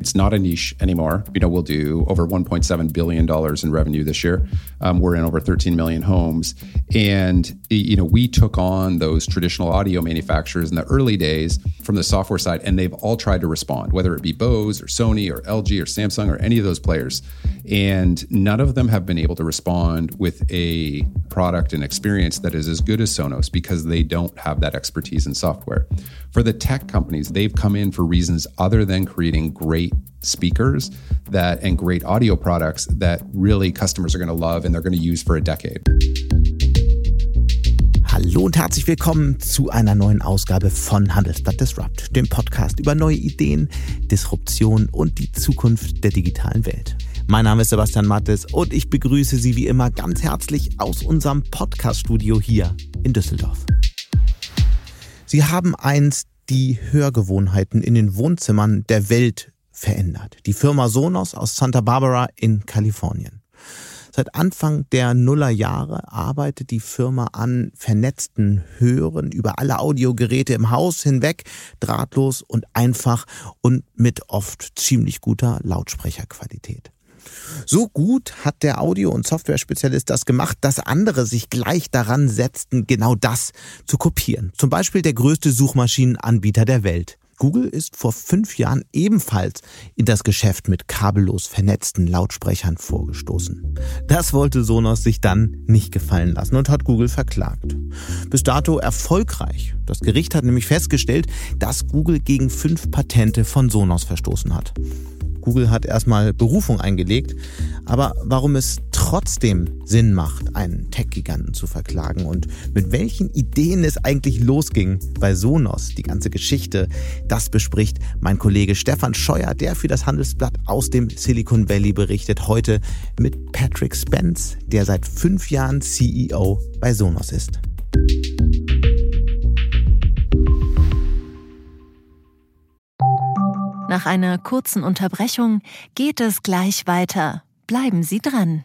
It's not a niche anymore. You know, we'll do over $1.7 billion in revenue this year. Um, we're in over 13 million homes. And, you know, we took on those traditional audio manufacturers in the early days from the software side, and they've all tried to respond, whether it be Bose or Sony or LG or Samsung or any of those players. And none of them have been able to respond with a product and experience that is as good as Sonos because they don't have that expertise in software. For the tech companies, they've come in for reasons other than creating great speakers that and great audio products that really customers are going to love and they're going to use for a decade. Hallo und herzlich willkommen zu einer neuen Ausgabe von Handelsblatt Disrupt, dem Podcast über neue Ideen, Disruption und die Zukunft der digitalen Welt. Mein Name ist Sebastian Mattes und ich begrüße Sie wie immer ganz herzlich aus unserem Podcast-Studio hier in Düsseldorf. Sie haben einst die Hörgewohnheiten in den Wohnzimmern der Welt verändert. Die Firma Sonos aus Santa Barbara in Kalifornien. Seit Anfang der Nullerjahre arbeitet die Firma an vernetzten Hören über alle Audiogeräte im Haus hinweg, drahtlos und einfach und mit oft ziemlich guter Lautsprecherqualität. So gut hat der Audio- und Software-Spezialist das gemacht, dass andere sich gleich daran setzten, genau das zu kopieren. Zum Beispiel der größte Suchmaschinenanbieter der Welt. Google ist vor fünf Jahren ebenfalls in das Geschäft mit kabellos vernetzten Lautsprechern vorgestoßen. Das wollte Sonos sich dann nicht gefallen lassen und hat Google verklagt. Bis dato erfolgreich. Das Gericht hat nämlich festgestellt, dass Google gegen fünf Patente von Sonos verstoßen hat. Google hat erstmal Berufung eingelegt. Aber warum es trotzdem Sinn macht, einen Tech-Giganten zu verklagen und mit welchen Ideen es eigentlich losging bei Sonos, die ganze Geschichte, das bespricht mein Kollege Stefan Scheuer, der für das Handelsblatt aus dem Silicon Valley berichtet, heute mit Patrick Spence, der seit fünf Jahren CEO bei Sonos ist. Nach einer kurzen Unterbrechung geht es gleich weiter. Bleiben Sie dran.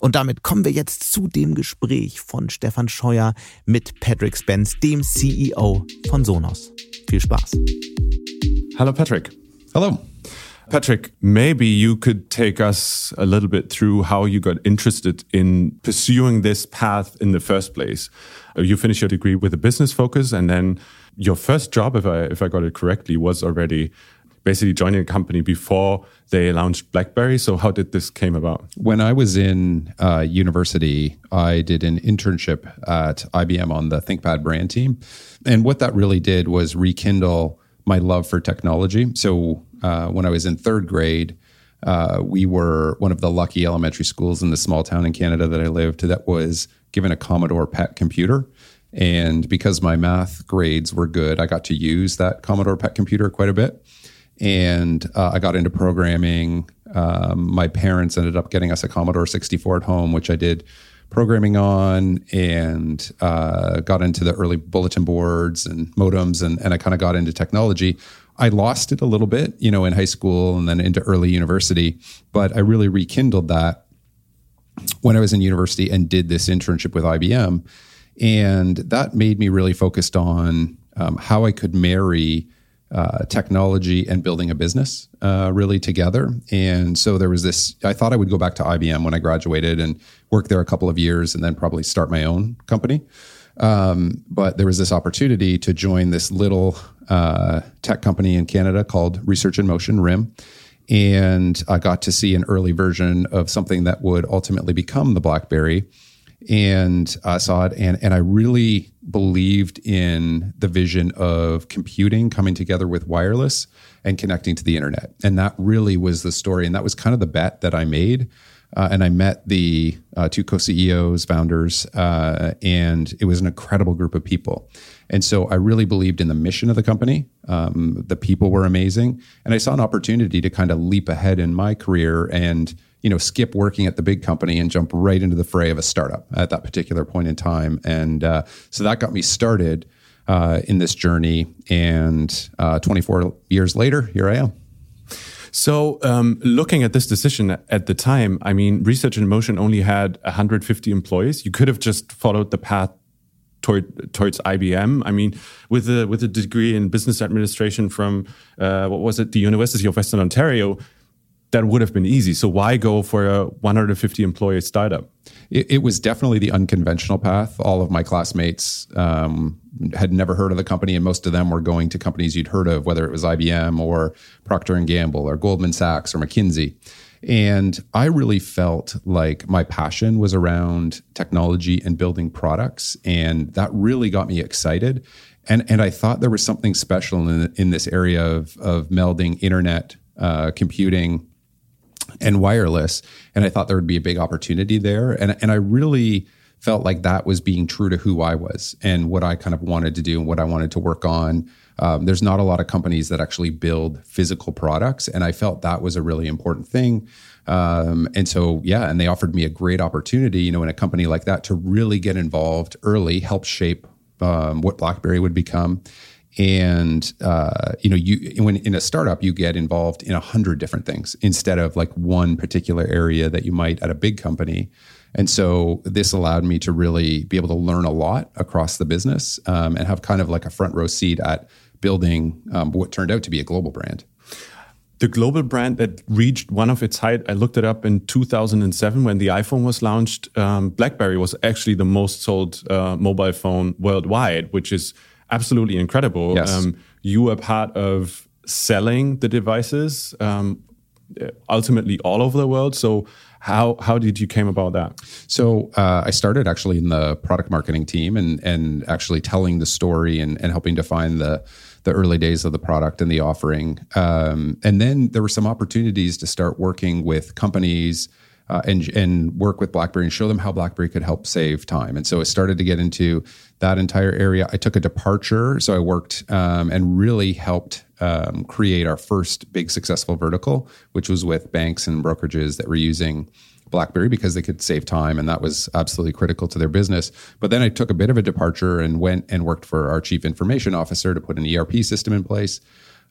Und damit kommen wir jetzt zu dem Gespräch von Stefan Scheuer mit Patrick Spence, dem CEO von Sonos. Viel Spaß. Hello, Patrick. Hello. Patrick, maybe you could take us a little bit through how you got interested in pursuing this path in the first place. You finished your degree with a business focus and then your first job, if I if I got it correctly, was already basically joining a company before they launched BlackBerry. So how did this came about? When I was in uh, university, I did an internship at IBM on the ThinkPad brand team, and what that really did was rekindle my love for technology. So uh, when I was in third grade. Uh, we were one of the lucky elementary schools in the small town in Canada that I lived that was given a Commodore PET computer. And because my math grades were good, I got to use that Commodore PET computer quite a bit. And uh, I got into programming. Um, my parents ended up getting us a Commodore 64 at home, which I did programming on and uh, got into the early bulletin boards and modems. And, and I kind of got into technology. I lost it a little bit, you know, in high school and then into early university, but I really rekindled that when I was in university and did this internship with IBM. And that made me really focused on um, how I could marry uh, technology and building a business uh, really together. And so there was this, I thought I would go back to IBM when I graduated and work there a couple of years and then probably start my own company. Um, but there was this opportunity to join this little uh, tech company in Canada called Research in Motion, RIM. And I got to see an early version of something that would ultimately become the BlackBerry and I saw it and and I really believed in the vision of computing coming together with wireless and connecting to the internet. And that really was the story and that was kind of the bet that I made. Uh, and I met the uh, two co-CEOs, founders, uh, and it was an incredible group of people. And so I really believed in the mission of the company, Um, the people were amazing, and I saw an opportunity to kind of leap ahead in my career and you know skip working at the big company and jump right into the fray of a startup at that particular point in time. And uh, so that got me started uh, in this journey. And uh, 24 years later, here I am. So, um, looking at this decision at the time, I mean, Research in Motion only had 150 employees. You could have just followed the path toward, towards IBM. I mean, with a with a degree in business administration from uh, what was it, the University of Western Ontario, that would have been easy. So why go for a 150 employee startup? It, it was definitely the unconventional path. All of my classmates um, had never heard of the company, and most of them were going to companies you'd heard of, whether it was IBM or Procter and Gamble or Goldman Sachs or McKinsey. And I really felt like my passion was around technology and building products, and that really got me excited. And and I thought there was something special in in this area of of melding internet, uh, computing, and wireless. And I thought there would be a big opportunity there. And, and I really felt like that was being true to who I was and what I kind of wanted to do and what I wanted to work on. Um, there's not a lot of companies that actually build physical products. And I felt that was a really important thing. Um, and so, yeah, and they offered me a great opportunity, you know, in a company like that to really get involved early, help shape um, what BlackBerry would become and uh, you know you when in a startup you get involved in a hundred different things instead of like one particular area that you might at a big company. And so this allowed me to really be able to learn a lot across the business um, and have kind of like a front row seat at building um, what turned out to be a global brand. The global brand that reached one of its height i looked it up in 2007 when the iphone was launched. Um, blackberry was actually the most sold uh, mobile phone worldwide which is absolutely incredible. Yes. Um, you were part of selling the devices um, ultimately all over the world. So how how did you came about that? So uh, I started actually in the product marketing team and and actually telling the story and, and helping define the the early days of the product and the offering. Um, and then there were some opportunities to start working with companies uh, and and work with BlackBerry and show them how BlackBerry could help save time. And so I started to get into that entire area. I took a departure, so I worked um, and really helped um, create our first big successful vertical, which was with banks and brokerages that were using BlackBerry because they could save time, and that was absolutely critical to their business. But then I took a bit of a departure and went and worked for our chief information officer to put an ERP system in place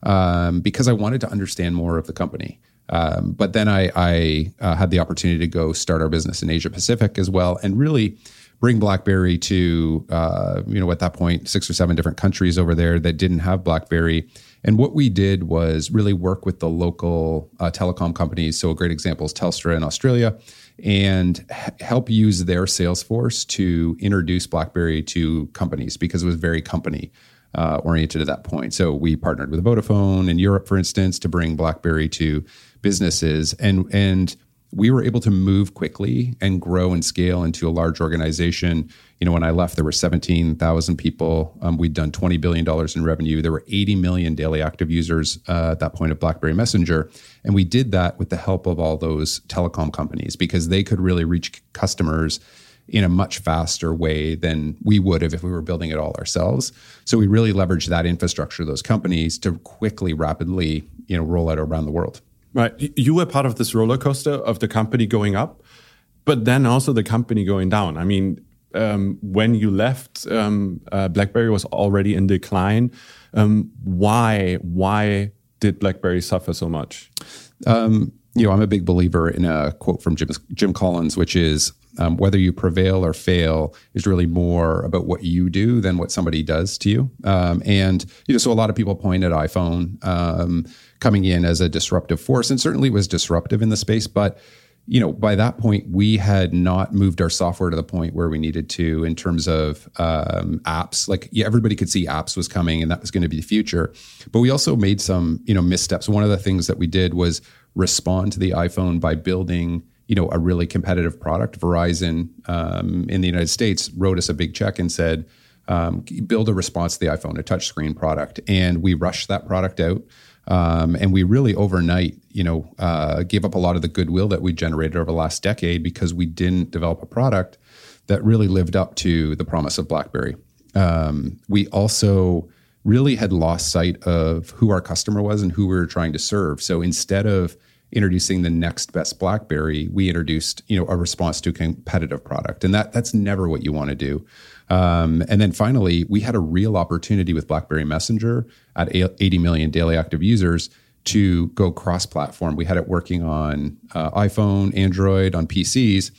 um, because I wanted to understand more of the company. Um, but then I, I uh, had the opportunity to go start our business in Asia Pacific as well, and really bring BlackBerry to uh, you know at that point six or seven different countries over there that didn't have BlackBerry. And what we did was really work with the local uh, telecom companies. So a great example is Telstra in Australia, and h- help use their sales force to introduce BlackBerry to companies because it was very company uh, oriented at that point. So we partnered with Vodafone in Europe, for instance, to bring BlackBerry to businesses, and and we were able to move quickly and grow and scale into a large organization. You know, when I left, there were 17,000 people. Um, we'd done $20 billion in revenue. There were 80 million daily active users uh, at that point of BlackBerry Messenger. And we did that with the help of all those telecom companies because they could really reach customers in a much faster way than we would have if we were building it all ourselves. So we really leveraged that infrastructure, those companies, to quickly, rapidly, you know, roll out around the world. Right. You were part of this roller coaster of the company going up, but then also the company going down. I mean, um, when you left, um, uh, BlackBerry was already in decline. Um, why? Why did BlackBerry suffer so much? Um, you know, I'm a big believer in a quote from Jim, Jim Collins, which is um, whether you prevail or fail is really more about what you do than what somebody does to you. Um, and you know, so a lot of people point at iPhone um, coming in as a disruptive force, and certainly was disruptive in the space, but you know, by that point, we had not moved our software to the point where we needed to in terms of um, apps. Like, yeah, everybody could see apps was coming, and that was going to be the future. But we also made some, you know, missteps. One of the things that we did was respond to the iPhone by building you know, a really competitive product. Verizon um, in the United States wrote us a big check and said, um, build a response to the iPhone, a touchscreen product. And we rushed that product out. Um, and we really overnight, you know, uh, gave up a lot of the goodwill that we generated over the last decade because we didn't develop a product that really lived up to the promise of BlackBerry. Um, we also really had lost sight of who our customer was and who we were trying to serve. So instead of introducing the next best BlackBerry, we introduced you know a response to a competitive product, and that that's never what you want to do. Um, and then finally, we had a real opportunity with BlackBerry Messenger at 80 million daily active users to go cross-platform. We had it working on uh, iPhone, Android, on PCs,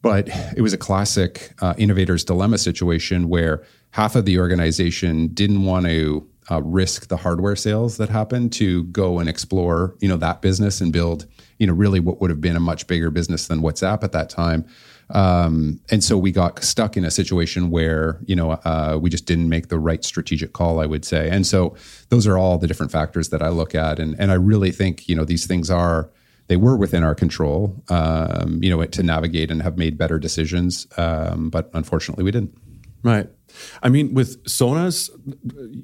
but it was a classic uh, innovator's dilemma situation where half of the organization didn't want to uh, risk the hardware sales that happened to go and explore, you know, that business and build, you know, really what would have been a much bigger business than WhatsApp at that time. Um, and so we got stuck in a situation where, you know, uh, we just didn't make the right strategic call, I would say. And so those are all the different factors that I look at. And, and I really think, you know, these things are, they were within our control, um, you know, to navigate and have made better decisions. Um, but unfortunately, we didn't. Right. I mean, with Sonos,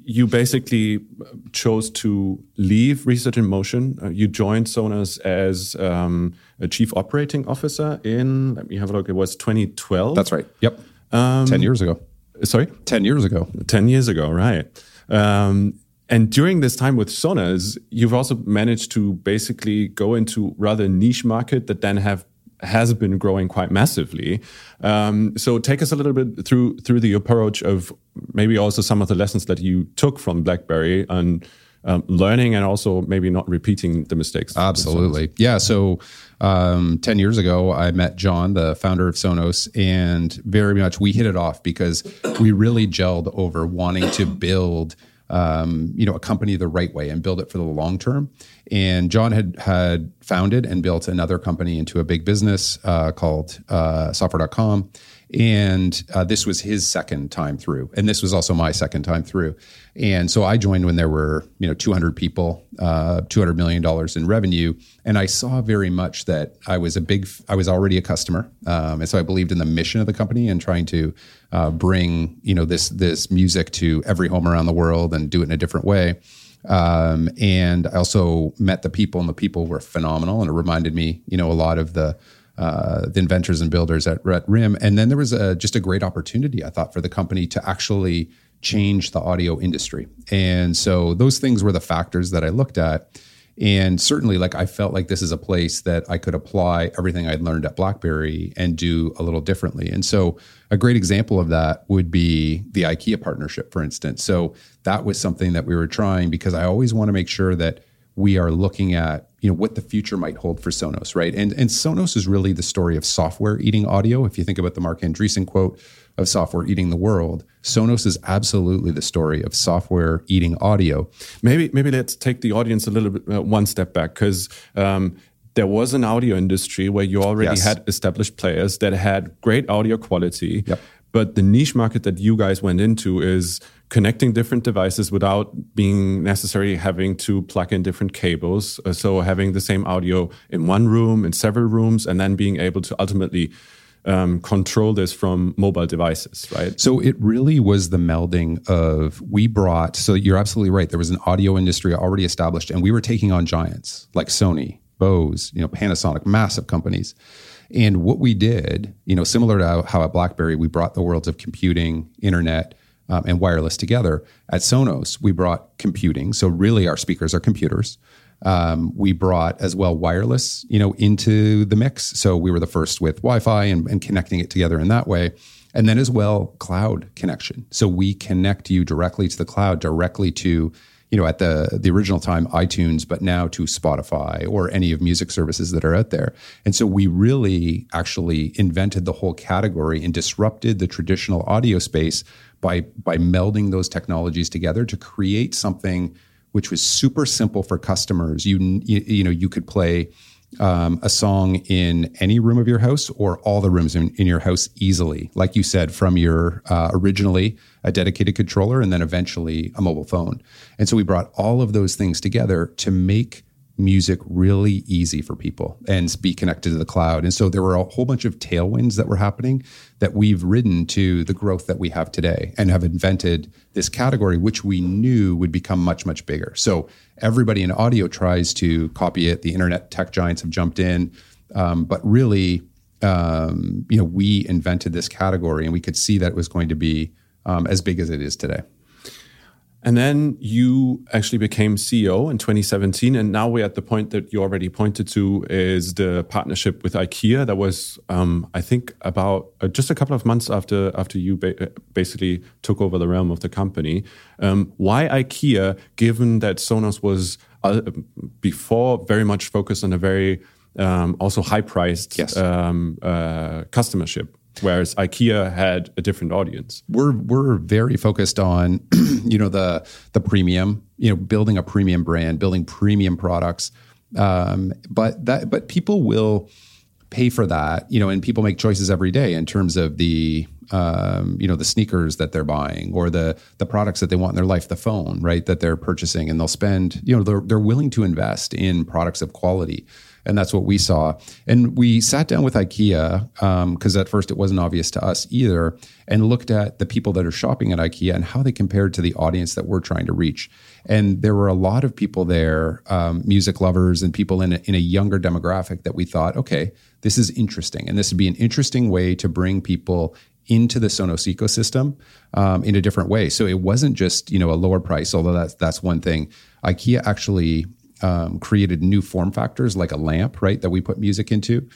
you basically chose to leave Research in Motion. Uh, you joined Sonos as um, a chief operating officer in, let me have a look, it was 2012. That's right. Yep. Um, 10 years ago. Sorry? 10 years ago. 10 years ago, right. Um, and during this time with Sonos, you've also managed to basically go into rather niche market that then have has been growing quite massively. Um, so take us a little bit through through the approach of maybe also some of the lessons that you took from BlackBerry and um, learning and also maybe not repeating the mistakes. Absolutely, yeah. So um, ten years ago, I met John, the founder of Sonos, and very much we hit it off because we really gelled over wanting to build um, you know, a company the right way and build it for the long term. And John had had founded and built another company into a big business uh, called uh, Software.com. And uh, this was his second time through, and this was also my second time through. And so I joined when there were, you know, 200 people, uh, 200 million dollars in revenue, and I saw very much that I was a big, I was already a customer, um, and so I believed in the mission of the company and trying to uh, bring, you know, this this music to every home around the world and do it in a different way. Um, and I also met the people, and the people were phenomenal, and it reminded me, you know, a lot of the uh, the inventors and builders at, at RIM. And then there was a, just a great opportunity, I thought, for the company to actually change the audio industry. And so those things were the factors that I looked at. And certainly, like I felt like this is a place that I could apply everything I'd learned at BlackBerry and do a little differently. And so, a great example of that would be the IKEA partnership, for instance. So that was something that we were trying because I always want to make sure that we are looking at you know what the future might hold for Sonos, right? And and Sonos is really the story of software eating audio. If you think about the Marc Andreessen quote of software eating the world, Sonos is absolutely the story of software eating audio. Maybe maybe let's take the audience a little bit uh, one step back because. Um, there was an audio industry where you already yes. had established players that had great audio quality, yep. but the niche market that you guys went into is connecting different devices without being necessarily having to plug in different cables. Uh, so having the same audio in one room, in several rooms, and then being able to ultimately um, control this from mobile devices, right? So it really was the melding of we brought. So you're absolutely right. There was an audio industry already established, and we were taking on giants like Sony, Bose, you know, Panasonic, massive companies. And what we did, you know, similar to how at BlackBerry we brought the worlds of computing, internet, um, and wireless together. At Sonos, we brought computing. So really, our speakers are computers. Um, we brought as well wireless, you know, into the mix. So we were the first with Wi-Fi and, and connecting it together in that way. And then as well, cloud connection. So we connect you directly to the cloud, directly to you know, at the the original time iTunes, but now to Spotify or any of music services that are out there. And so we really actually invented the whole category and disrupted the traditional audio space by by melding those technologies together to create something which was super simple for customers. You you, you know you could play um, a song in any room of your house or all the rooms in, in your house easily, like you said, from your uh, originally a dedicated controller and then eventually a mobile phone. And so we brought all of those things together to make music really easy for people and be connected to the cloud. And so there were a whole bunch of tailwinds that were happening that we've ridden to the growth that we have today and have invented this category, which we knew would become much, much bigger. So everybody in audio tries to copy it. The internet tech giants have jumped in. Um, but really, um, you know, we invented this category and we could see that it was going to be um, as big as it is today. And then you actually became CEO in 2017. And now we're at the point that you already pointed to is the partnership with IKEA. That was, um, I think, about uh, just a couple of months after after you ba- basically took over the realm of the company. Um, why IKEA, given that Sonos was uh, before very much focused on a very um, also high priced yes. um, uh, customership? Whereas IKEA had a different audience. We're we're very focused on you know the the premium, you know, building a premium brand, building premium products. Um, but that but people will pay for that, you know, and people make choices every day in terms of the um, you know the sneakers that they're buying or the the products that they want in their life, the phone, right, that they're purchasing, and they'll spend, you know, they're they're willing to invest in products of quality and that's what we saw. And we sat down with IKEA because um, at first it wasn't obvious to us either, and looked at the people that are shopping at IKEA and how they compared to the audience that we're trying to reach. And there were a lot of people there, um, music lovers and people in a, in a younger demographic that we thought, okay, this is interesting, and this would be an interesting way to bring people into the Sonos ecosystem um, in a different way. So it wasn't just you know a lower price, although that's that's one thing. IKEA actually um, created new form factors like a lamp, right, that we put music into,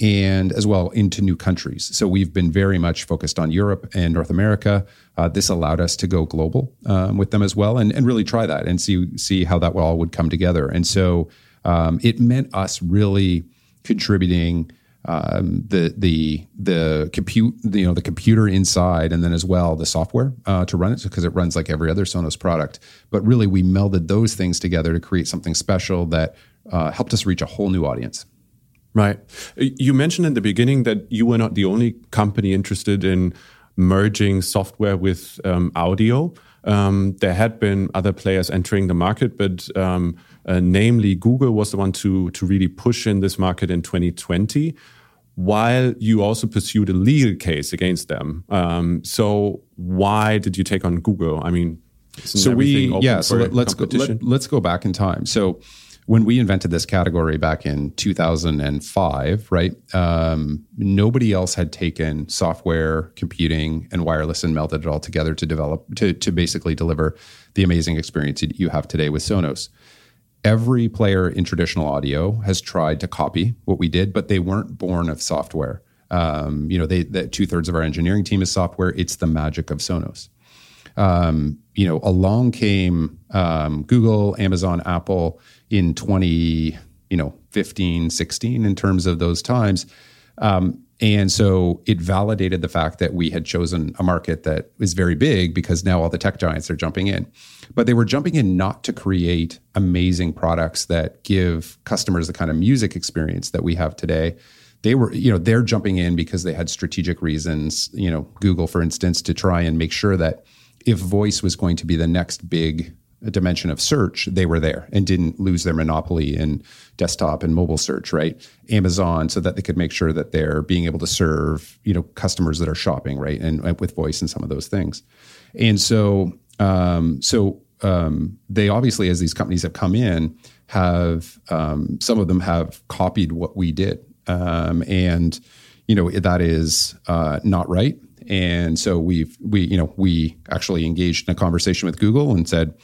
and as well into new countries. So we've been very much focused on Europe and North America. Uh, this allowed us to go global um, with them as well, and, and really try that and see see how that all would come together. And so um, it meant us really contributing um, the the the compute you know the computer inside and then as well the software uh, to run it because it runs like every other Sonos product. But really, we melded those things together to create something special that uh, helped us reach a whole new audience. Right. You mentioned in the beginning that you were not the only company interested in merging software with um, audio. Um, there had been other players entering the market, but um, uh, namely Google was the one to to really push in this market in 2020 while you also pursued a legal case against them. Um, so why did you take on Google? I mean, so we yeah. So let, us go. Let, let's go back in time. So when we invented this category back in 2005, right? Um, nobody else had taken software, computing, and wireless and melded it all together to develop to to basically deliver the amazing experience you have today with Sonos every player in traditional audio has tried to copy what we did, but they weren't born of software. Um, you know, they two thirds of our engineering team is software. It's the magic of Sonos. Um, you know, along came um, Google, Amazon, Apple in 20, you know, 15, 16 in terms of those times. Um, and so it validated the fact that we had chosen a market that is very big because now all the tech giants are jumping in. But they were jumping in not to create amazing products that give customers the kind of music experience that we have today. They were, you know, they're jumping in because they had strategic reasons, you know, Google, for instance, to try and make sure that if voice was going to be the next big dimension of search, they were there and didn't lose their monopoly in desktop and mobile search, right? Amazon, so that they could make sure that they're being able to serve, you know, customers that are shopping, right, and, and with voice and some of those things. And so, um, so um, they obviously, as these companies have come in, have um, some of them have copied what we did, um, and you know that is uh, not right. And so we've we you know we actually engaged in a conversation with Google and said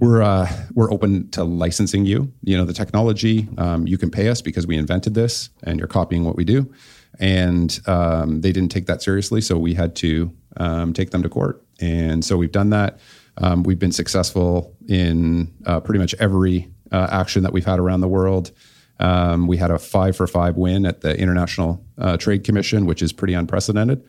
we're uh, we're open to licensing you. You know the technology. Um, you can pay us because we invented this, and you're copying what we do. And um, they didn't take that seriously, so we had to um, take them to court. And so we've done that. Um, we've been successful in uh, pretty much every uh, action that we've had around the world. Um, we had a five for five win at the International uh, Trade Commission, which is pretty unprecedented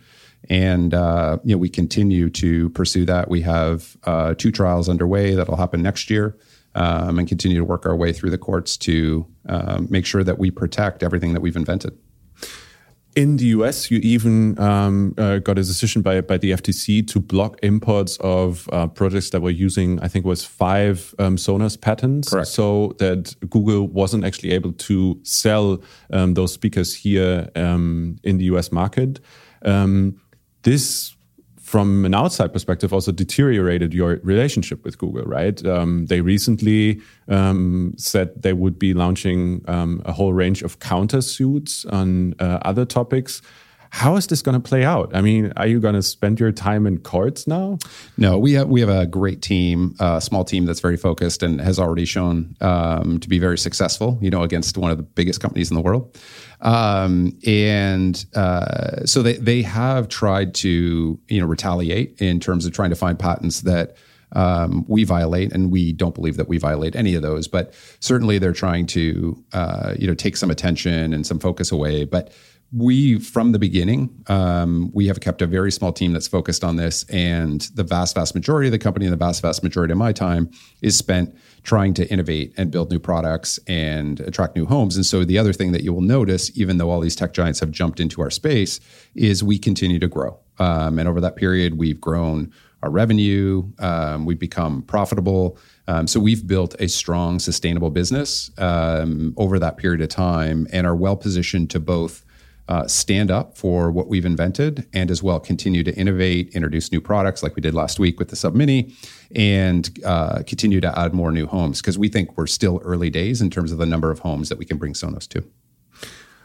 and uh, you know we continue to pursue that. We have uh, two trials underway that'll happen next year, um, and continue to work our way through the courts to um, make sure that we protect everything that we've invented. In the US, you even um, uh, got a decision by, by the FTC to block imports of uh, projects that were using, I think, it was five um, Sonos patents. Correct. So that Google wasn't actually able to sell um, those speakers here um, in the US market. This from an outside perspective also deteriorated your relationship with google right? Um, they recently um, said they would be launching um, a whole range of countersuits on uh, other topics How is this going to play out? I mean, are you going to spend your time in courts now? No, we have we have a great team, a small team that's very focused and has already shown um, to be very successful. You know, against one of the biggest companies in the world, um, and uh, so they they have tried to you know retaliate in terms of trying to find patents that. Um, we violate, and we don't believe that we violate any of those. But certainly, they're trying to, uh, you know, take some attention and some focus away. But we from the beginning um, we have kept a very small team that's focused on this and the vast vast majority of the company and the vast vast majority of my time is spent trying to innovate and build new products and attract new homes. And so the other thing that you will notice even though all these tech giants have jumped into our space is we continue to grow. Um, and over that period we've grown our revenue um, we've become profitable. Um, so we've built a strong sustainable business um, over that period of time and are well positioned to both uh, stand up for what we've invented and as well continue to innovate, introduce new products like we did last week with the Sub Mini, and uh, continue to add more new homes because we think we're still early days in terms of the number of homes that we can bring Sonos to.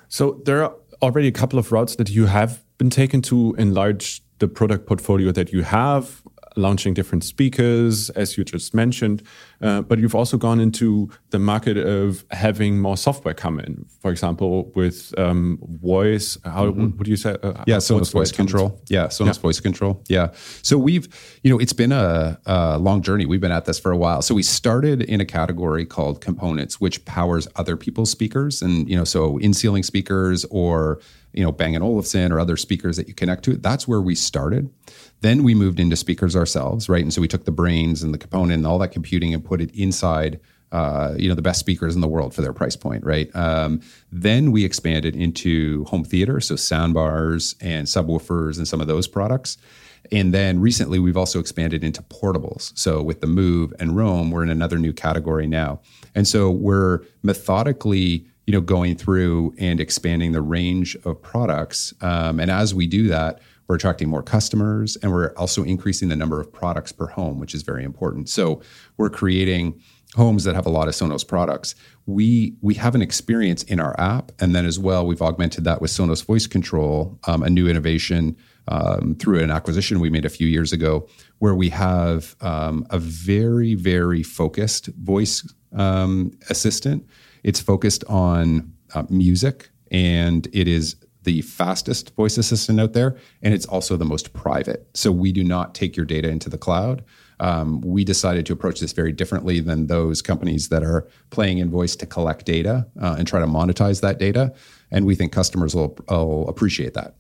So there are already a couple of routes that you have been taken to enlarge the product portfolio that you have launching different speakers, as you just mentioned. Uh, but you've also gone into the market of having more software come in. For example, with um, voice, how mm-hmm. would you say? Uh, yeah, Sonos voice control. Yeah, Sonos yeah. voice control. Yeah. So we've, you know, it's been a, a long journey. We've been at this for a while. So we started in a category called components, which powers other people's speakers, and you know, so in ceiling speakers or you know Bang & Olufsen or other speakers that you connect to. That's where we started. Then we moved into speakers ourselves, right? And so we took the brains and the component and all that computing and put it inside uh, you know the best speakers in the world for their price point, right? Um, then we expanded into home theater, so soundbars and subwoofers and some of those products. And then recently, we've also expanded into portables. So with the Move and Roam, we're in another new category now. And so we're methodically, you know, going through and expanding the range of products. Um, and as we do that, we're attracting more customers and we're also increasing the number of products per home, which is very important. So we're creating homes that have a lot of Sonos products. We we have an experience in our app, and then as well, we've augmented that with Sonos Voice Control, um, a new innovation um, through an acquisition we made a few years ago, where we have um, a very very focused voice um, assistant. It's focused on uh, music, and it is the fastest voice assistant out there, and it's also the most private. So we do not take your data into the cloud. Um, we decided to approach this very differently than those companies that are playing in voice to collect data uh, and try to monetize that data. And we think customers will, will appreciate that.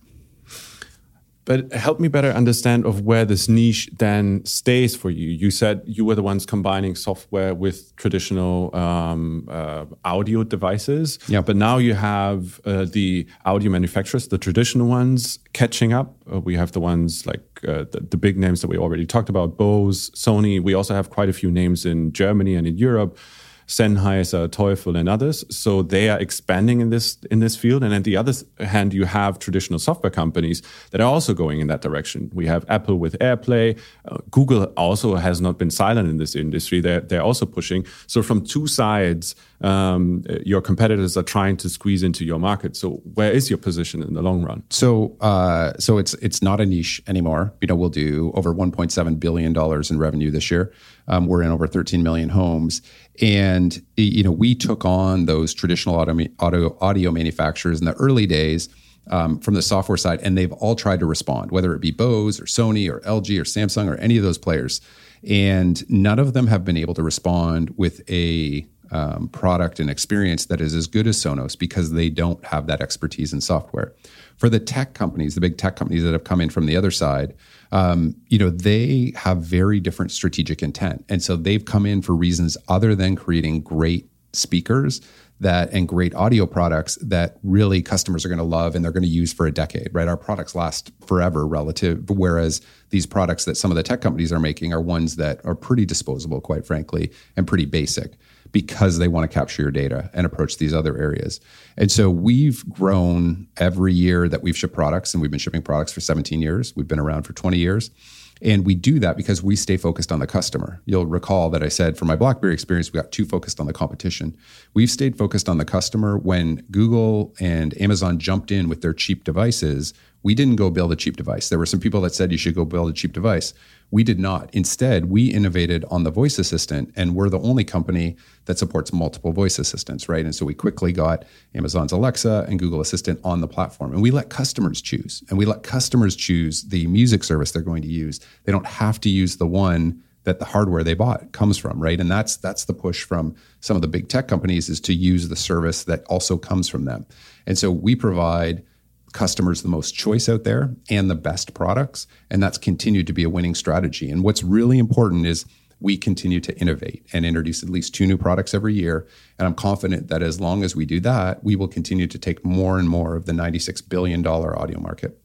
But help me better understand of where this niche then stays for you. You said you were the ones combining software with traditional um, uh, audio devices. Yeah. But now you have uh, the audio manufacturers, the traditional ones, catching up. Uh, we have the ones like uh, the, the, big names that we already talked about, Bose, Sony. We also have quite a few names in Germany and in Europe. Sennheiser, Teufel, and others. So they are expanding in this in this field. And on the other hand, you have traditional software companies that are also going in that direction. We have Apple with AirPlay. Uh, Google also has not been silent in this industry. They're they're also pushing. So from two sides, um, your competitors are trying to squeeze into your market. So where is your position in the long run? So uh, so it's it's not a niche anymore. You know, we'll do over 1.7 billion dollars in revenue this year. Um, we're in over 13 million homes, and you know we took on those traditional auto, auto audio manufacturers in the early days. Um, from the software side, and they've all tried to respond, whether it be Bose or Sony or LG or Samsung or any of those players. And none of them have been able to respond with a um, product and experience that is as good as Sonos because they don't have that expertise in software. For the tech companies, the big tech companies that have come in from the other side, um, you know, they have very different strategic intent, and so they've come in for reasons other than creating great speakers that and great audio products that really customers are going to love and they're going to use for a decade right? Our products last forever relative whereas these products that some of the tech companies are making are ones that are pretty disposable quite frankly and pretty basic because they want to capture your data and approach these other areas. And so we've grown every year that we've shipped products, and we've been shipping products for 17 years. We've been around for 20 years. And we do that because we stay focused on the customer. You'll recall that I said for my BlackBerry experience, we got too focused on the competition. We've stayed focused on the customer. When Google and Amazon jumped in with their cheap devices, We didn't go build a cheap device. There were some people that said you should go build a cheap device. We did not. Instead, we innovated on the voice assistant, and we're the only company that supports multiple voice assistants, right? And so we quickly got Amazon's Alexa and Google Assistant on the platform, and we let customers choose, and we let customers choose the music service they're going to use. They don't have to use the one that the hardware they bought comes from, right? And that's that's the push from some of the big tech companies is to use the service that also comes from them. And so we provide customers the most choice out there and the best products. And that's continued to be a winning strategy. And what's really important is we continue to innovate and introduce at least two new products every year. And I'm confident that as long as we do that, we will continue to take more and more of the $96 billion audio market.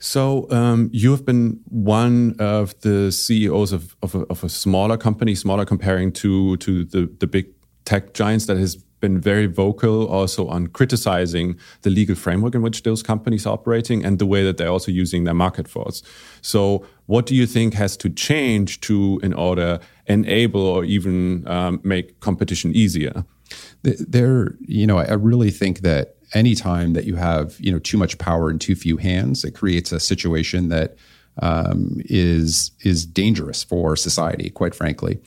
So um, you have been one of the CEOs of, of, a, of a smaller company, smaller comparing to to the, the big tech giants that has been very vocal also on criticizing the legal framework in which those companies are operating and the way that they're also using their market force. So, what do you think has to change to in order enable or even um, make competition easier? There, you know, I really think that anytime that you have you know too much power in too few hands, it creates a situation that um, is is dangerous for society. Quite frankly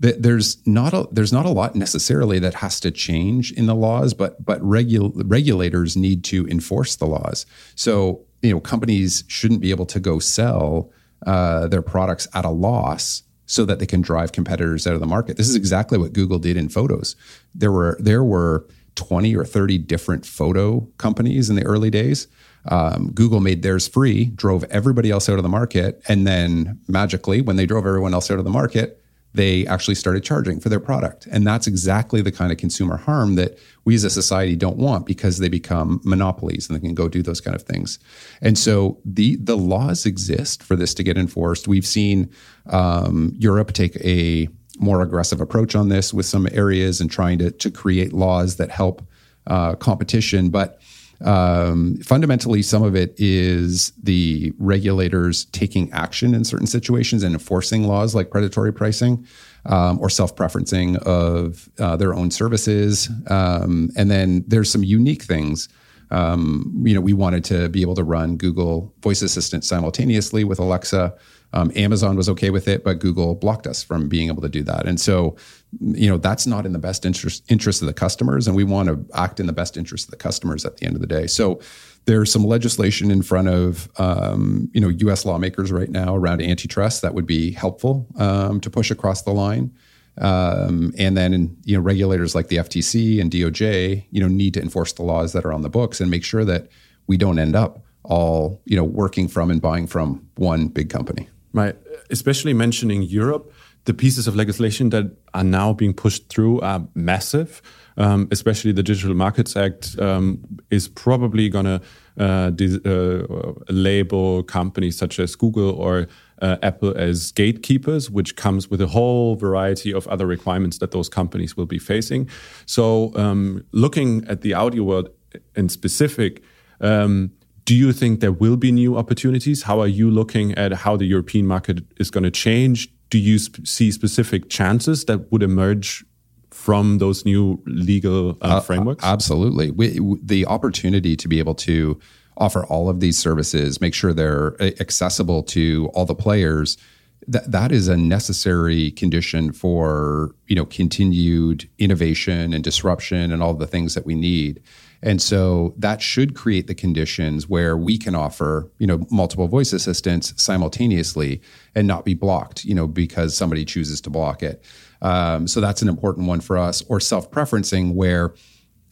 there's not a there's not a lot necessarily that has to change in the laws, but but regul- regulators need to enforce the laws. So you know companies shouldn't be able to go sell uh, their products at a loss so that they can drive competitors out of the market. This is exactly what Google did in photos. There were there were 20 or 30 different photo companies in the early days. Um, Google made theirs free, drove everybody else out of the market, and then magically, when they drove everyone else out of the market, they actually started charging for their product. And that's exactly the kind of consumer harm that we as a society don't want because they become monopolies and they can go do those kind of things. And so the the laws exist for this to get enforced. We've seen um, Europe take a more aggressive approach on this with some areas and trying to, to create laws that help uh, competition. But um, fundamentally, some of it is the regulators taking action in certain situations and enforcing laws like predatory pricing um, or self preferencing of uh, their own services. Um, and then there's some unique things. Um, you know, we wanted to be able to run Google Voice Assistant simultaneously with Alexa. Um, Amazon was okay with it, but Google blocked us from being able to do that. And so, you know, that's not in the best interest interest of the customers, and we want to act in the best interest of the customers at the end of the day. So, there's some legislation in front of um, you know U.S. lawmakers right now around antitrust that would be helpful um, to push across the line. Um, and then you know regulators like the FTC and DOJ, you know, need to enforce the laws that are on the books and make sure that we don't end up all you know working from and buying from one big company. Right. Especially mentioning Europe, the pieces of legislation that are now being pushed through are massive. Um, especially the Digital Markets Act um, is probably going to uh, uh, label companies such as Google or uh, Apple as gatekeepers, which comes with a whole variety of other requirements that those companies will be facing. So, um, looking at the audio world in specific, um, do you think there will be new opportunities? How are you looking at how the European market is going to change? Do you sp see specific chances that would emerge from those new legal uh, uh, frameworks? Absolutely. We, the opportunity to be able to offer all of these services, make sure they're accessible to all the players, that that is a necessary condition for you know continued innovation and disruption and all the things that we need. And so that should create the conditions where we can offer, you know, multiple voice assistants simultaneously and not be blocked, you know, because somebody chooses to block it. Um, so that's an important one for us. Or self-preferencing, where,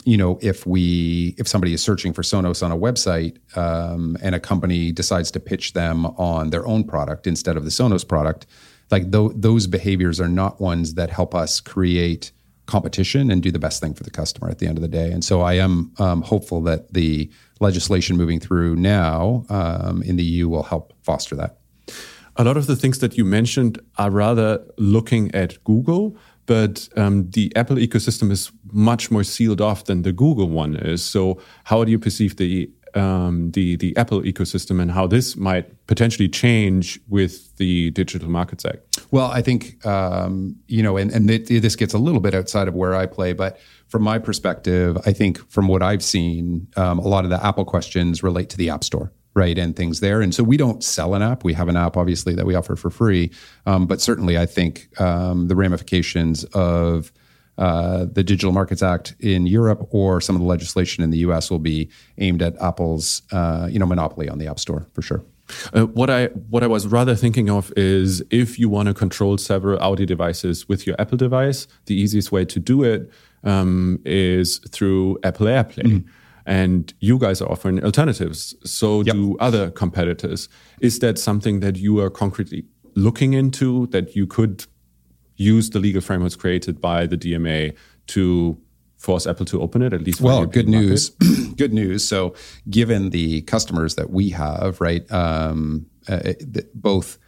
you know, if we if somebody is searching for Sonos on a website um, and a company decides to pitch them on their own product instead of the Sonos product, like th- those behaviors are not ones that help us create competition and do the best thing for the customer at the end of the day. And so I am um, hopeful that the legislation moving through now um, in the EU will help foster that. A lot of the things that you mentioned are rather looking at Google, but um, the Apple ecosystem is much more sealed off than the Google one is. So, how do you perceive the um, the the Apple ecosystem and how this might potentially change with the Digital Markets Act? Well, I think um, you know, and, and this gets a little bit outside of where I play, but from my perspective, I think from what I've seen, um, a lot of the Apple questions relate to the App Store. Right, and things there. And so we don't sell an app. We have an app, obviously, that we offer for free. Um, but certainly, I think um, the ramifications of uh, the Digital Markets Act in Europe or some of the legislation in the U.S. will be aimed at Apple's, uh, you know, monopoly on the App Store for sure. Uh, what I what I was rather thinking of is if you want to control several audio devices with your Apple device, the easiest way to do it um, is through Apple AirPlay. Mm-hmm. And you guys are offering alternatives. So yep. do other competitors. Is that something that you are concretely looking into that you could use the legal frameworks created by the DMA to force Apple to open it at least. Well, good news. good news. So, given the customers that we have, right, um, uh, both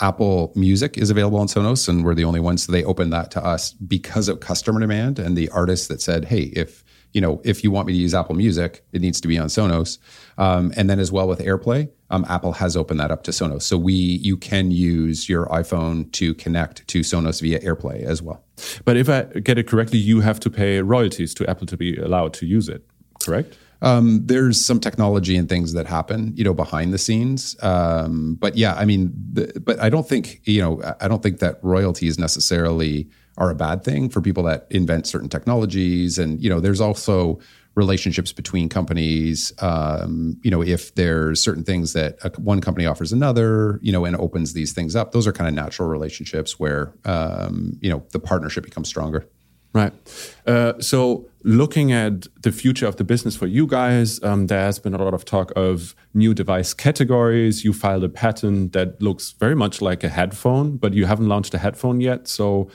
Apple Music is available on Sonos, and we're the only ones. So they opened that to us because of customer demand and the artists that said, "Hey, if you know, if you want me to use Apple Music, it needs to be on Sonos." Um, and then as well with AirPlay, um, Apple has opened that up to Sonos. So we you can use your iPhone to connect to Sonos via AirPlay as well. But if I get it correctly, you have to pay royalties to Apple to be allowed to use it, correct? Um, there's some technology and things that happen, you know, behind the scenes. Um, but yeah, I mean, the, but I don't think, you know, I don't think that royalties necessarily are a bad thing for people that invent certain technologies. And you know, there's also relationships between companies. Um, you know, if there's certain things that a, one company offers another, you know, and opens these things up, those are kind of natural relationships where um, you know the partnership becomes stronger. Right. Uh, so, looking at the future of the business for you guys, um, there has been a lot of talk of new device categories. You filed a patent that looks very much like a headphone, but you haven't launched a headphone yet. So,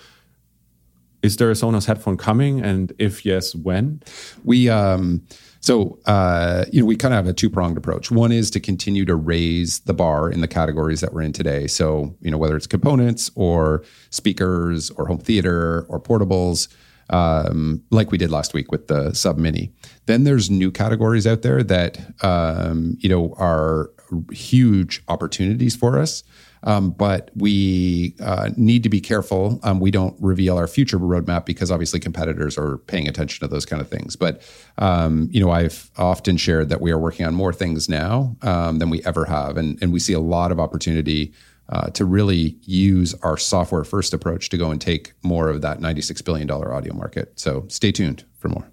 is there a Sonos headphone coming? And if yes, when? We um, so uh, you know we kind of have a two pronged approach. One is to continue to raise the bar in the categories that we're in today. So you know whether it's components or speakers or home theater or portables. Um, like we did last week with the Sub Mini. Then there's new categories out there that um, you know are huge opportunities for us. Um, but we uh, need to be careful. Um, we don't reveal our future roadmap because obviously competitors are paying attention to those kind of things. But um, you know, I've often shared that we are working on more things now um, than we ever have, and and we see a lot of opportunity. Uh, to really use our software first approach to go and take more of that $96 billion audio market. So stay tuned for more.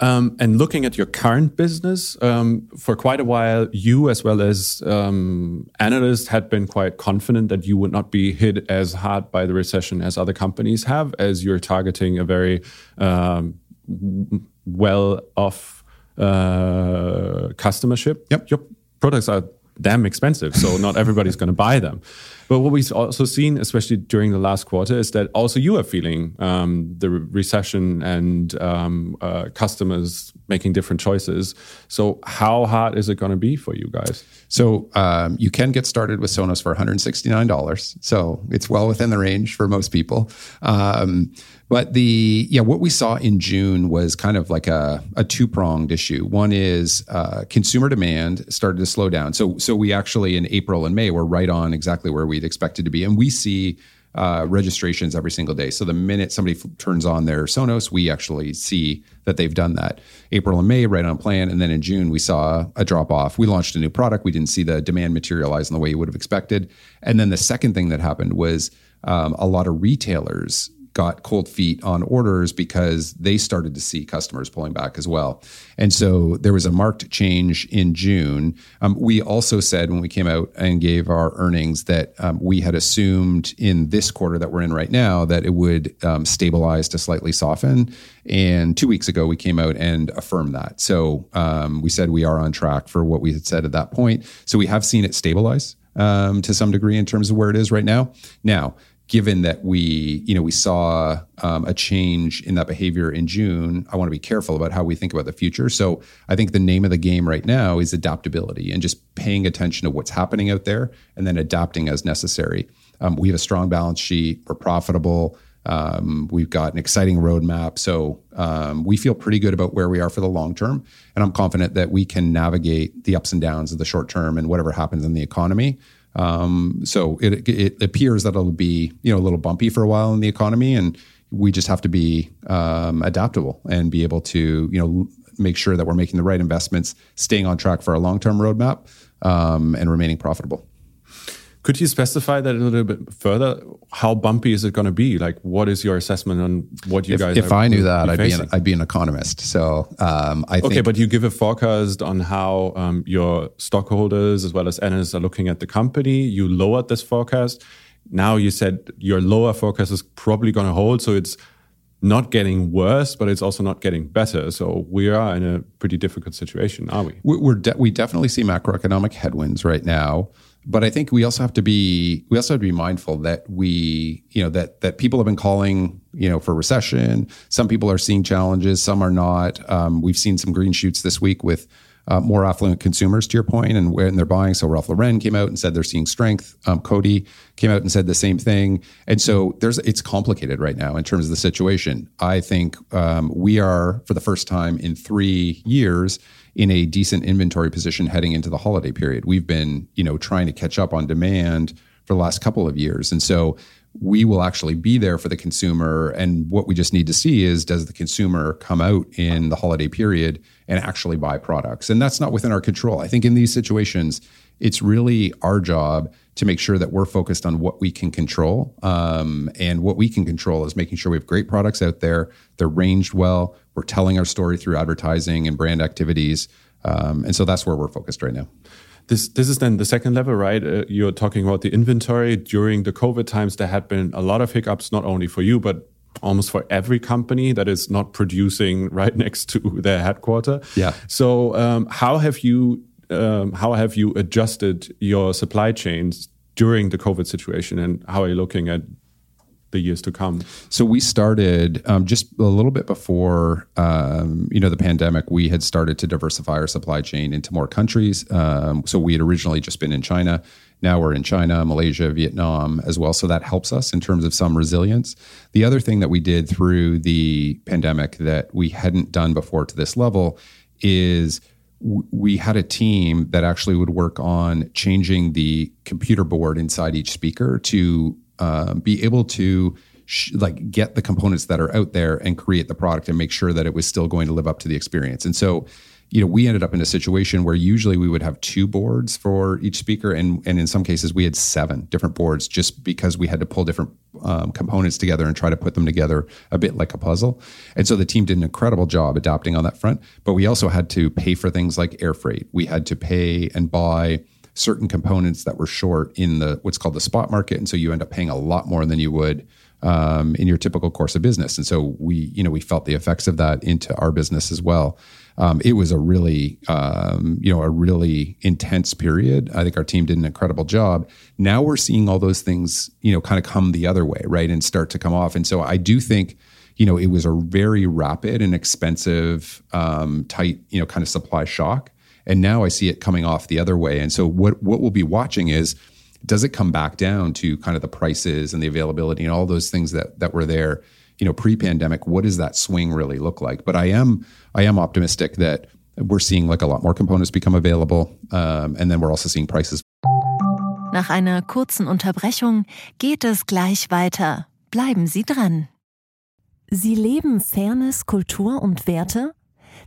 Um, and looking at your current business, um, for quite a while, you as well as um, analysts had been quite confident that you would not be hit as hard by the recession as other companies have, as you're targeting a very um, well off uh, customership. Yep. Your products are damn expensive, so not everybody's going to buy them. But what we've also seen, especially during the last quarter, is that also you are feeling um, the recession and um, uh, customers making different choices. So, how hard is it going to be for you guys? So, um, you can get started with Sonos for $169. So, it's well within the range for most people. But the yeah, what we saw in June was kind of like a, a two pronged issue. One is uh, consumer demand started to slow down. So so we actually in April and May were right on exactly where we'd expected to be, and we see uh, registrations every single day. So the minute somebody f- turns on their Sonos, we actually see that they've done that. April and May, right on plan, and then in June we saw a drop off. We launched a new product. We didn't see the demand materialize in the way you would have expected. And then the second thing that happened was um, a lot of retailers got cold feet on orders because they started to see customers pulling back as well. And so there was a marked change in June. Um, we also said when we came out and gave our earnings that um, we had assumed in this quarter that we're in right now that it would um, stabilize to slightly soften. And two weeks ago, we came out and affirmed that. So um, we said we are on track for what we had said at that point. So we have seen it stabilize. Um, to some degree in terms of where it is right now. Now, given that we, you know, we saw um, a change in that behavior in June, I want to be careful about how we think about the future. So I think the name of the game right now is adaptability and just paying attention to what's happening out there and then adapting as necessary. Um, we have a strong balance sheet. We're profitable. Um, we've got an exciting roadmap. So um, we feel pretty good about where we are for the long term. And I'm confident that we can navigate the ups and downs of the short term and whatever happens in the economy. Um, so it, it appears that it'll be you know a little bumpy for a while in the economy, and we just have to be um, adaptable and be able to you know make sure that we're making the right investments, staying on track for our long term roadmap, um, and remaining profitable. Could you specify that a little bit further? How bumpy is it going to be? Like, what is your assessment on what you if, guys? If I knew that, I'd be an, I'd be an economist. So um, I think okay, but you give a forecast on how um, your stockholders as well as analysts are looking at the company. You lowered this forecast. Now you said your lower forecast is probably going to hold, so it's not getting worse, but it's also not getting better. So we are in a pretty difficult situation, are we? We're de- we definitely see macroeconomic headwinds right now but I think we also have to be we also have to be mindful that we you know that that people have been calling you know for recession. Some people are seeing challenges, some are not. Um, we've seen some green shoots this week with uh, more affluent consumers, to your point, and when they're buying. So Ralph Lauren came out and said they're seeing strength. Um, Coty came out and said the same thing. And so there's it's complicated right now in terms of the situation. I think um, we are for the first time in three years in a decent inventory position heading into the holiday period. We've been, you know, trying to catch up on demand for the last couple of years. And so we will actually be there for the consumer. And what we just need to see is does the consumer come out in the holiday period and actually buy products? And that's not within our control. I think in these situations, it's really our job to make sure that we're focused on what we can control. Um, and what we can control is making sure we have great products out there, they're ranged well, we're telling our story through advertising and brand activities. Um, and so that's where we're focused right now. This, this is then the second level, right? Uh, you're talking about the inventory. During the COVID times, there had been a lot of hiccups, not only for you, but almost for every company that is not producing right next to their headquarter. Yeah. So, um, how have you um, how have you adjusted your supply chains during the COVID situation, and how are you looking at the years to come? So we started um, just a little bit before um, you know the pandemic. We had started to diversify our supply chain into more countries. Um, so we had originally just been in China. Now we're in China, Malaysia, Vietnam as well. So that helps us in terms of some resilience. The other thing that we did through the pandemic that we hadn't done before to this level is we had a team that actually would work on changing the computer board inside each speaker to uh, be able to sh- like get the components that are out there and create the product and make sure that it was still going to live up to the experience. And so you know, we ended up in a situation where usually we would have two boards for each speaker, and and in some cases we had seven different boards just because we had to pull different um, components together and try to put them together a bit like a puzzle. And so the team did an incredible job adapting on that front. But we also had to pay for things like air freight. We had to pay and buy certain components that were short in the what's called the spot market, and so you end up paying a lot more than you would um, in your typical course of business. And so we, you know, we felt the effects of that into our business as well um, it was a really, um, you know, a really intense period. I think our team did an incredible job. Now we're seeing all those things, you know, kind of come the other way, right, and start to come off. And so I do think, you know, it was a very rapid and expensive, um, tight, you know, kind of supply shock. And now I see it coming off the other way. And so what what we'll be watching is does it come back down to kind of the prices and the availability and all those things that that were there you know pre-pandemic? What does that swing really look like? But i am i am optimistic that we're seeing like a lot more components become available um, and then we're also seeing prices. Nach einer kurzen unterbrechung geht es gleich weiter. Bleiben sie dran. Sie leben Fairness, Kultur und Werte?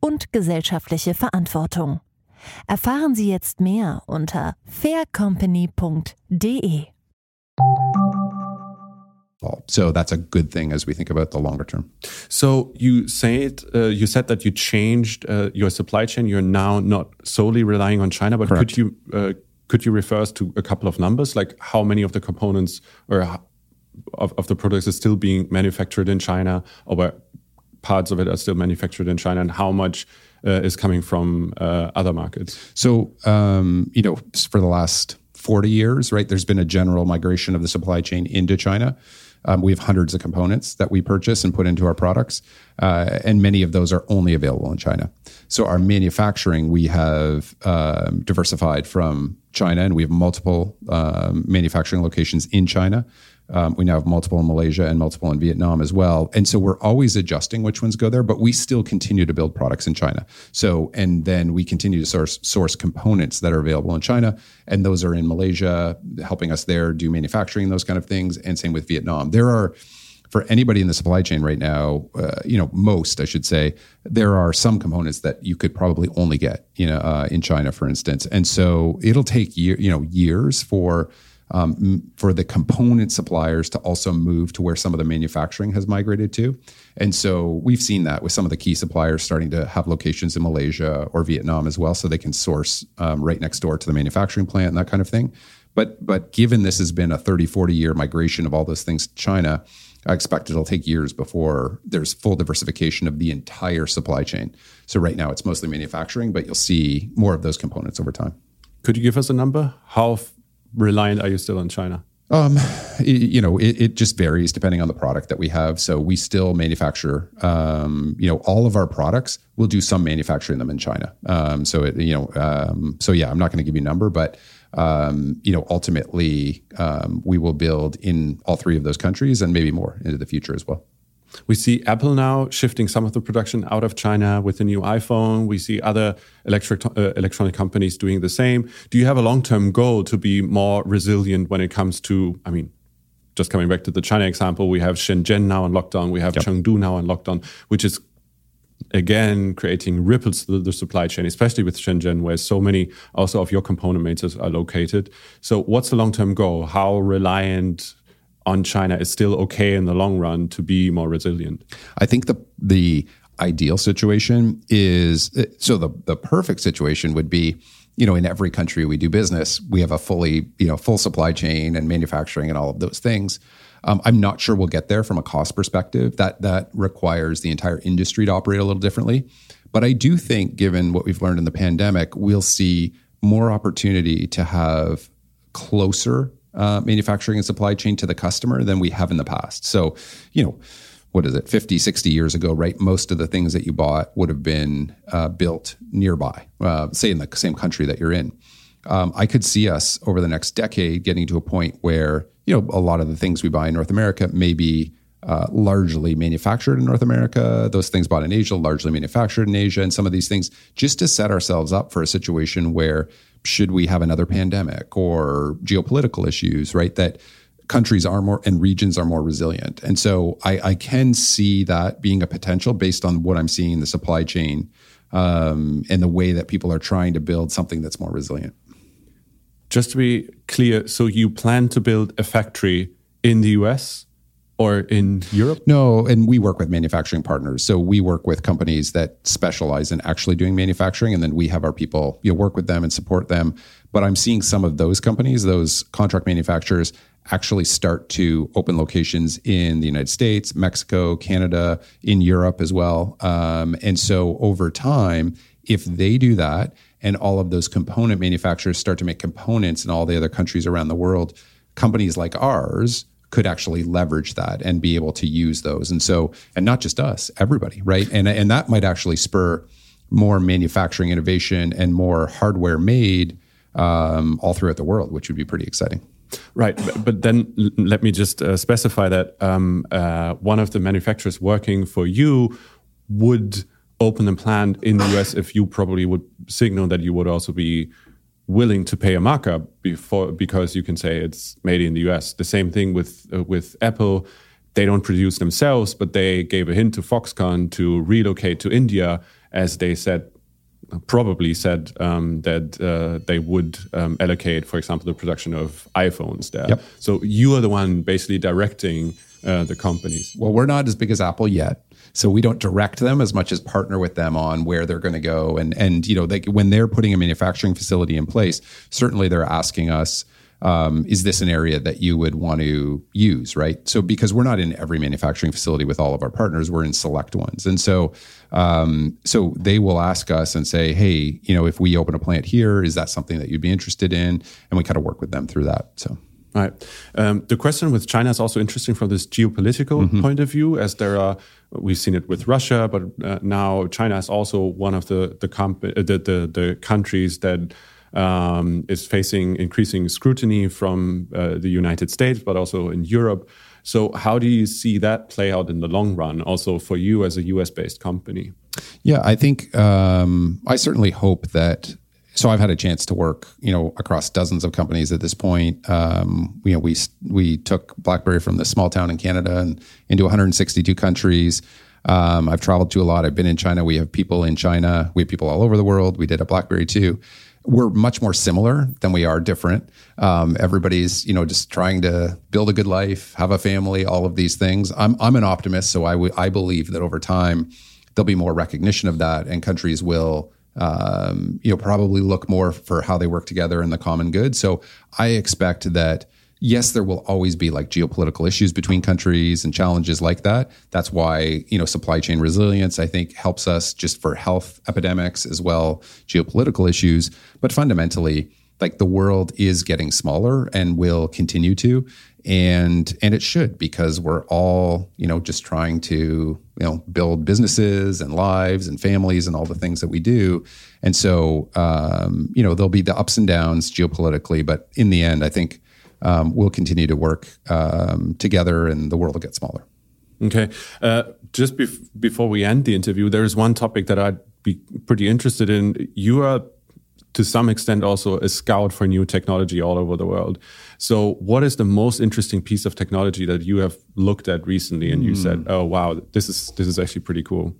und gesellschaftliche Verantwortung. Erfahren Sie jetzt mehr unter faircompany.de. So that's a good thing as we think about the longer term. So you said uh, you said that you changed uh, your supply chain. You're now not solely relying on China, but Correct. could you uh, could you refer us to a couple of numbers, like how many of the components or of, of the products is still being manufactured in China, or where parts of it are still manufactured in China, and how much uh, is coming from uh, other markets? So, um, you know, for the last 40 years, right, there's been a general migration of the supply chain into China. Um, we have hundreds of components that we purchase and put into our products, uh, and many of those are only available in China. So our manufacturing, we have um, diversified from China, and we have multiple um, manufacturing locations in China. Um, we now have multiple in Malaysia and multiple in Vietnam as well. And so we're always adjusting which ones go there, but we still continue to build products in China. So, and then we continue to source, source components that are available in China. And those are in Malaysia, helping us there do manufacturing, those kind of things. And same with Vietnam. There are, for anybody in the supply chain right now, uh, you know, most I should say, there are some components that you could probably only get, you know, uh, in China, for instance. And so it'll take year, you know, years for um, for the component suppliers to also move to where some of the manufacturing has migrated to. And so we've seen that with some of the key suppliers starting to have locations in Malaysia or Vietnam as well, so they can source um, right next door to the manufacturing plant and that kind of thing. But but given this has been a 30, 40 year migration of all those things to China, I expect it'll take years before there's full diversification of the entire supply chain. So right now it's mostly manufacturing, but you'll see more of those components over time. Could you give us a number? How reliant are you still on China? Um, you know, it, it, just varies depending on the product that we have. So we still manufacture, um, you know, all of our products. We'll do some manufacturing them in China. Um, so it, you know, um, so yeah, I'm not going to give you a number, but um, you know, ultimately, um, we will build in all three of those countries and maybe more into the future as well. We see Apple now shifting some of the production out of China with the new iPhone. We see other electric, uh, electronic companies doing the same. Do you have a long term goal to be more resilient when it comes to, I mean, just coming back to the China example, we have Shenzhen now on lockdown, we have yep. Chengdu now on lockdown, which is again creating ripples to the supply chain, especially with Shenzhen, where so many also of your component makers are located. So, what's the long term goal? How reliant on China is still okay in the long run to be more resilient? I think the the ideal situation is so the the perfect situation would be you know in every country we do business we have a fully you know full supply chain and manufacturing and all of those things. Um, i'm not sure we'll get there from a cost perspective. That that requires the entire industry to operate a little differently. But i do think given what we've learned in the pandemic we'll see more opportunity to have closer uh, manufacturing and supply chain to the customer than we have in the past. So, you know, what is it, 50, 60 years ago, right? Most of the things that you bought would have been uh, built nearby, uh, say in the same country that you're in. Um, I could see us over the next decade getting to a point where, you know, a lot of the things we buy in North America may be uh, largely manufactured in North America. Those things bought in Asia, largely manufactured in Asia, and some of these things just to set ourselves up for a situation where should we have another pandemic or geopolitical issues, right? That countries are more and regions are more resilient. And so I, I can see that being a potential based on what I'm seeing in the supply chain um, and the way that people are trying to build something that's more resilient. Just to be clear, so you plan to build a factory in the US or in Europe? No, and we work with manufacturing partners. So we work with companies that specialize in actually doing manufacturing, and then we have our people you know, work with them and support them. But I'm seeing some of those companies, those contract manufacturers, actually start to open locations in the United States, Mexico, Canada, in Europe as well. Um, and so over time, if they do that, and all of those component manufacturers start to make components in all the other countries around the world, companies like ours could actually leverage that and be able to use those. And so, and not just us, everybody, right? And and that might actually spur more manufacturing innovation and more hardware made um, all throughout the world, which would be pretty exciting. Right, but then let me just uh, specify that um, uh, one of the manufacturers working for you would open a plant in the US if you probably would signal that you would also be willing to pay a markup before because you can say it's made in the US. The same thing with uh, with Apple. They don't produce themselves, but they gave a hint to Foxconn to relocate to India, as they said, probably said um, that uh, they would um, allocate, for example, the production of iPhones there. Yep. So you are the one basically directing uh, the companies. Well, we're not as big as Apple yet. So we don't direct them as much as partner with them on where they're going to go. And and you know, they, when they're putting a manufacturing facility in place, certainly they're asking us. um, is this an area that you would want to use, right? So, because we're not in every manufacturing facility with all of our partners, we're in select ones. And so, um, so they will ask us and say, hey, you know, if we open a plant here, is that something that you'd be interested in? And we kind of work with them through that. So, Right. Um, the question with China is also interesting from this geopolitical mm-hmm. point of view, as there are we've seen it with Russia, but uh, now China is also one of the the, comp- the, the, the countries that um, is facing increasing scrutiny from uh, the United States, but also in Europe. So, how do you see that play out in the long run, also for you as a US based company? Yeah, I think um, I certainly hope that. So I've had a chance to work, you know, across dozens of companies at this point. Um, you know, we we took BlackBerry from the small town in Canada and into 162 countries. Um, I've traveled to a lot. I've been in China. We have people in China. We have people all over the world. We did a BlackBerry too we're much more similar than we are different. Um, everybody's, you know, just trying to build a good life, have a family, all of these things. I'm, I'm an optimist, so I, w- I believe that over time there'll be more recognition of that, and countries will, um, you know, probably look more for how they work together in the common good. So I expect that yes, there will always be like geopolitical issues between countries and challenges like that. That's why, you know, supply chain resilience, I think, helps us just for health epidemics as well, geopolitical issues. But fundamentally, like the world is getting smaller and will continue to and and it should because we're all you know just trying to you know build businesses and lives and families and all the things that we do and so um, you know there'll be the ups and downs geopolitically but in the end i think um, we'll continue to work um, together and the world will get smaller. Okay. Uh, just bef before we end the interview, there is one topic that I'd be pretty interested in. You are, to some extent, also a scout for new technology all over the world. So, what is the most interesting piece of technology that you have looked at recently and you said, hmm. "Oh, wow, this is this is actually pretty cool"?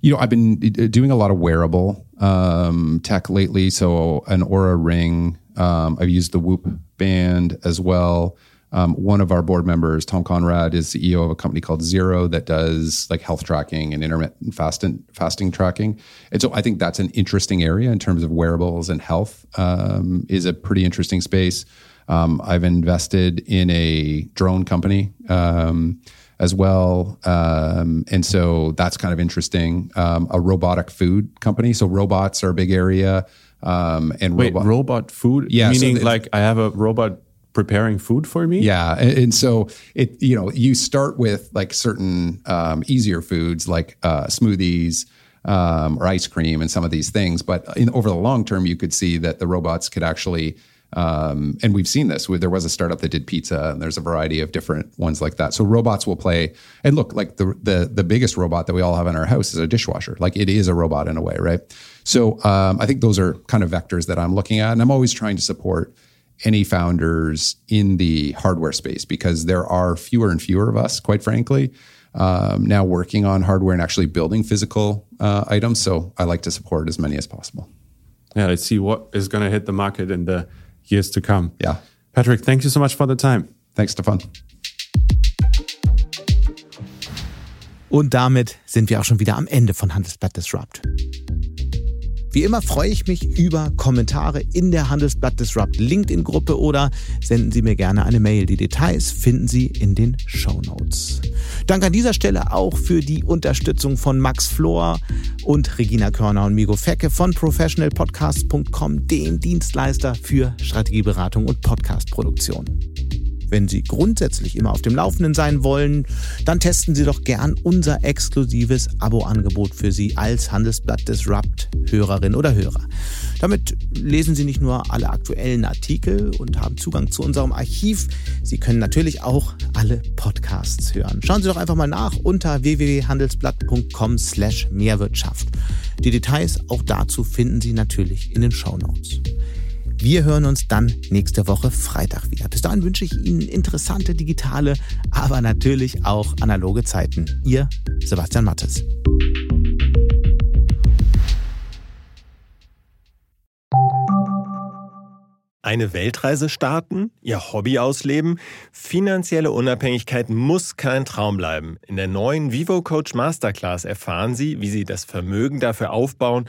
You know, I've been doing a lot of wearable um, tech lately. So, an Oura Ring. Um, I've used the Whoop band as well. Um, one of our board members, Tom Conrad, is CEO of a company called Zero that does like health tracking and intermittent fasting, fasting tracking. And so I think that's an interesting area in terms of wearables and health um, is a pretty interesting space. Um, I've invested in a drone company um, as well. Um, and so that's kind of interesting. Um, a robotic food company. So robots are a big area. Um, and wait, robot, robot food? Yeah, meaning so like I have a robot preparing food for me. Yeah, and, and, so it you know you start with like certain um, easier foods like uh, smoothies. Um, or ice cream and some of these things, but in, over the long term, you could see that the robots could actually um, and we've seen this. There was a startup that did pizza, and there's a variety of different ones like that. So robots will play. And look, like the the the biggest robot that we all have in our house is a dishwasher. Like it is a robot in a way, right? So um, I think those are kind of vectors that I'm looking at, and I'm always trying to support any founders in the hardware space because there are fewer and fewer of us, quite frankly. Um, now working on hardware and actually building physical uh, items. So I like to support as many as possible. Yeah, let's see what is going to hit the market in the years to come. Yeah. Patrick, thank you so much for the time. Thanks, Stefan. Und damit sind wir auch schon wieder am Ende von Handelsblatt Disrupt. Wie immer freue ich mich über Kommentare in der Handelsblatt Disrupt LinkedIn-Gruppe oder senden Sie mir gerne eine Mail. Die Details finden Sie in den Show Notes. Dank an dieser Stelle auch für die Unterstützung von Max Flor und Regina Körner und Migo Fecke von professionalpodcast.com, dem Dienstleister für Strategieberatung und Podcastproduktion. Wenn Sie grundsätzlich immer auf dem Laufenden sein wollen, dann testen Sie doch gern unser exklusives Abo-Angebot für Sie als Handelsblatt Disrupt Hörerin oder Hörer. Damit lesen Sie nicht nur alle aktuellen Artikel und haben Zugang zu unserem Archiv, Sie können natürlich auch alle Podcasts hören. Schauen Sie doch einfach mal nach unter www.handelsblatt.com/mehrwirtschaft. slash Die Details auch dazu finden Sie natürlich in den Show Notes. Wir hören uns dann nächste Woche Freitag wieder. Bis dahin wünsche ich Ihnen interessante digitale, aber natürlich auch analoge Zeiten. Ihr Sebastian Mattes. Eine Weltreise starten, ihr Hobby ausleben, finanzielle Unabhängigkeit muss kein Traum bleiben. In der neuen Vivo Coach Masterclass erfahren Sie, wie Sie das Vermögen dafür aufbauen